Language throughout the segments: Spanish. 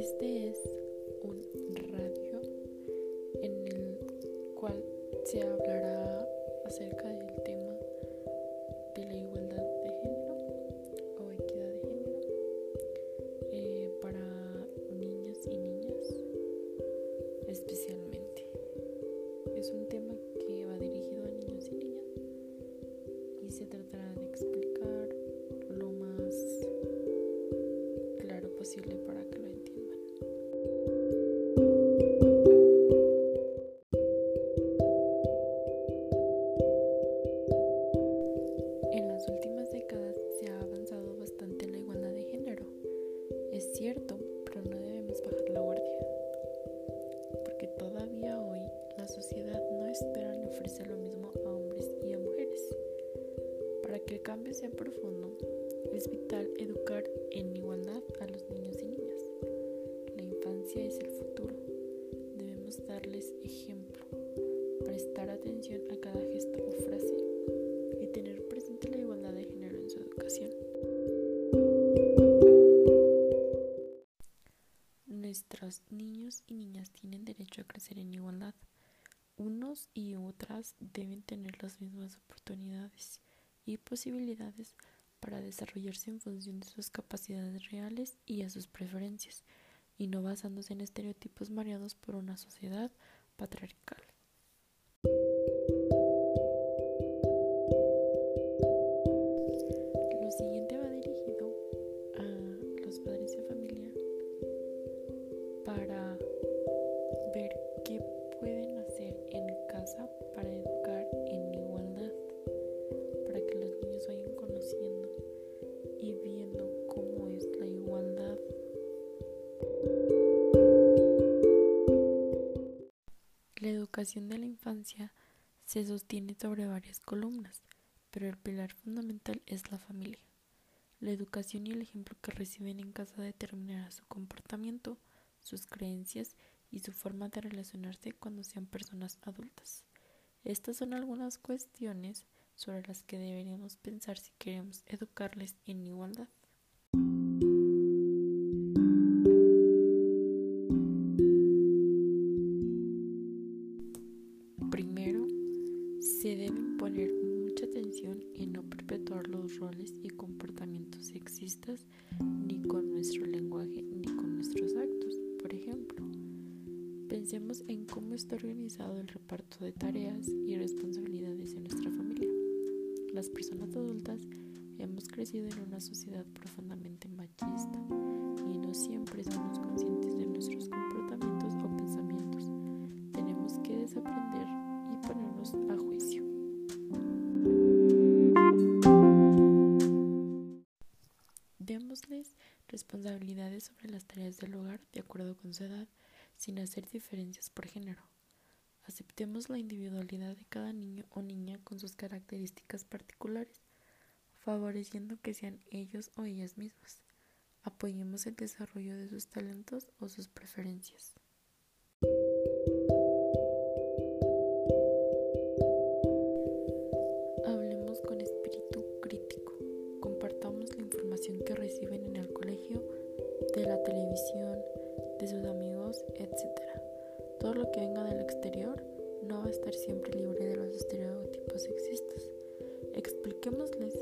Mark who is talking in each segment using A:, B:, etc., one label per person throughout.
A: Este es un radio en el cual se hablará acerca del tema de la igualdad de género o equidad de género eh, para niños y niñas especialmente. Es un tema que va dirigido a niños y niñas y se tratará de Es cierto, pero no debemos bajar la guardia. Porque todavía hoy la sociedad no espera ni ofrece lo mismo a hombres y a mujeres. Para que el cambio sea profundo, es vital educar en igualdad a los niños y niñas. La infancia es el futuro. Debemos darles Nuestros niños y niñas tienen derecho a crecer en igualdad. Unos y otras deben tener las mismas oportunidades y posibilidades para desarrollarse en función de sus capacidades reales y a sus preferencias, y no basándose en estereotipos mareados por una sociedad patriarcal. Educación de la infancia se sostiene sobre varias columnas, pero el pilar fundamental es la familia. La educación y el ejemplo que reciben en casa determinará su comportamiento, sus creencias y su forma de relacionarse cuando sean personas adultas. Estas son algunas cuestiones sobre las que deberíamos pensar si queremos educarles en igualdad. Primero, se deben poner mucha atención en no perpetuar los roles y comportamientos sexistas ni con nuestro lenguaje ni con nuestros actos. Por ejemplo, pensemos en cómo está organizado el reparto de tareas y responsabilidades en nuestra familia. Las personas adultas hemos crecido en una sociedad profundamente machista y no siempre somos conscientes de nuestros comportamientos Démosles responsabilidades sobre las tareas del hogar de acuerdo con su edad, sin hacer diferencias por género. Aceptemos la individualidad de cada niño o niña con sus características particulares, favoreciendo que sean ellos o ellas mismas. Apoyemos el desarrollo de sus talentos o sus preferencias. La televisión, de sus amigos, etc. Todo lo que venga del exterior no va a estar siempre libre de los estereotipos sexistas. Expliquémosles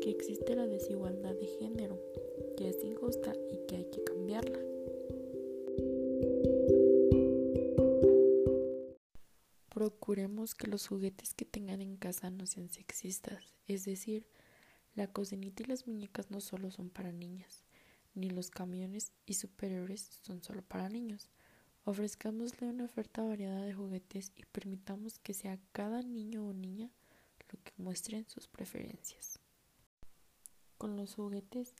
A: que existe la desigualdad de género, que es injusta y que hay que cambiarla. Procuremos que los juguetes que tengan en casa no sean sexistas, es decir, la cocinita y las muñecas no solo son para niñas, ni los camiones y superiores son solo para niños. Ofrezcámosle una oferta variada de juguetes y permitamos que sea cada niño o niña lo que muestren sus preferencias. Con los juguetes,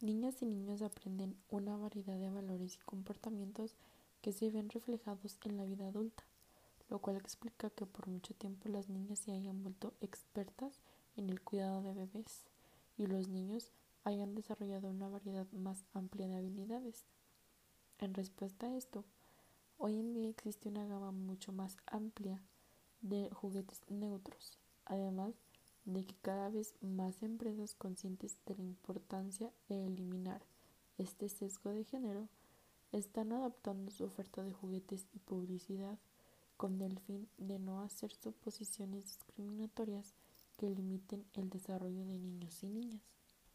A: niñas y niños aprenden una variedad de valores y comportamientos que se ven reflejados en la vida adulta, lo cual explica que por mucho tiempo las niñas se hayan vuelto expertas en el cuidado de bebés y los niños hayan desarrollado una variedad más amplia de habilidades. En respuesta a esto, hoy en día existe una gama mucho más amplia de juguetes neutros, además de que cada vez más empresas conscientes de la importancia de eliminar este sesgo de género están adaptando su oferta de juguetes y publicidad con el fin de no hacer suposiciones discriminatorias que limiten el desarrollo de niños y niñas.